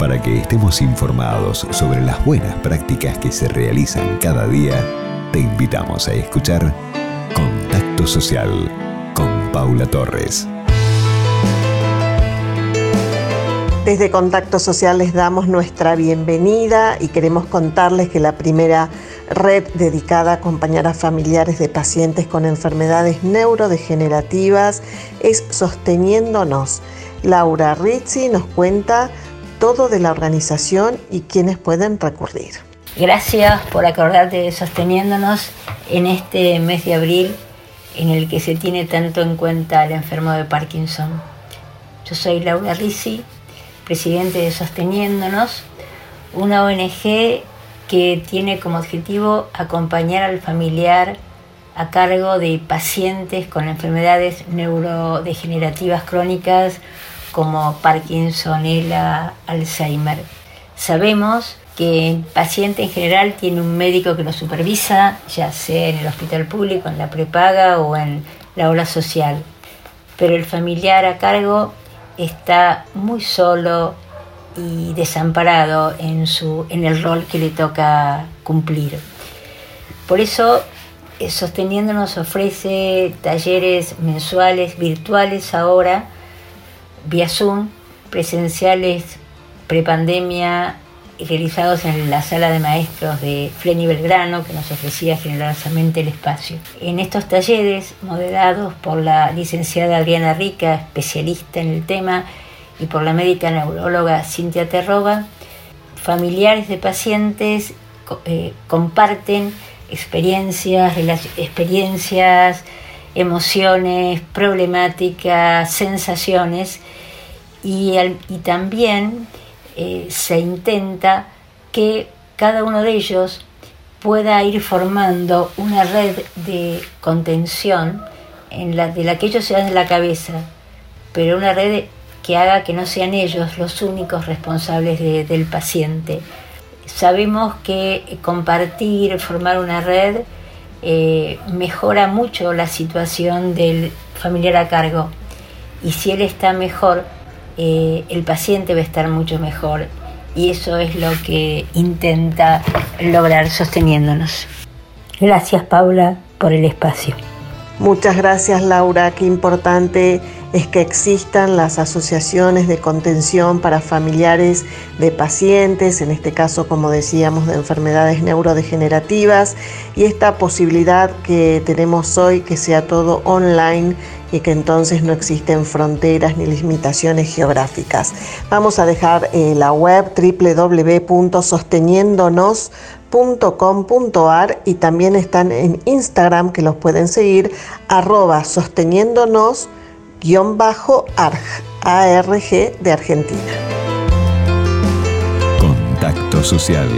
Para que estemos informados sobre las buenas prácticas que se realizan cada día, te invitamos a escuchar Contacto Social con Paula Torres. Desde Contacto Social les damos nuestra bienvenida y queremos contarles que la primera red dedicada a acompañar a familiares de pacientes con enfermedades neurodegenerativas es Sosteniéndonos. Laura Rizzi nos cuenta todo de la organización y quienes pueden recurrir. Gracias por acordarte Sosteniéndonos en este mes de abril en el que se tiene tanto en cuenta al enfermo de Parkinson. Yo soy Laura Rizzi, presidente de Sosteniéndonos, una ONG que tiene como objetivo acompañar al familiar a cargo de pacientes con enfermedades neurodegenerativas crónicas como Parkinson, ELA, Alzheimer. Sabemos que el paciente en general tiene un médico que lo supervisa, ya sea en el hospital público, en la prepaga o en la ola social, pero el familiar a cargo está muy solo y desamparado en, su, en el rol que le toca cumplir. Por eso, eh, Sosteniéndonos ofrece talleres mensuales, virtuales ahora, vía Zoom, presenciales prepandemia realizados en la sala de maestros de Fleni Belgrano, que nos ofrecía generosamente el espacio. En estos talleres, moderados por la licenciada Adriana Rica, especialista en el tema, y por la médica neuróloga Cintia Terroba, familiares de pacientes eh, comparten experiencias, experiencias, emociones, problemáticas, sensaciones y, y también eh, se intenta que cada uno de ellos pueda ir formando una red de contención en la, de la que ellos se dan en la cabeza, pero una red que haga que no sean ellos los únicos responsables del paciente. Sabemos que compartir, formar una red, eh, mejora mucho la situación del familiar a cargo. Y si él está mejor, eh, el paciente va a estar mucho mejor y eso es lo que intenta lograr sosteniéndonos. Gracias Paula por el espacio. Muchas gracias Laura, qué importante es que existan las asociaciones de contención para familiares de pacientes, en este caso como decíamos de enfermedades neurodegenerativas, y esta posibilidad que tenemos hoy que sea todo online y que entonces no existen fronteras ni limitaciones geográficas. Vamos a dejar eh, la web www.sosteniéndonos.com.ar y también están en Instagram que los pueden seguir arroba sosteniéndonos-arg de Argentina. Contacto social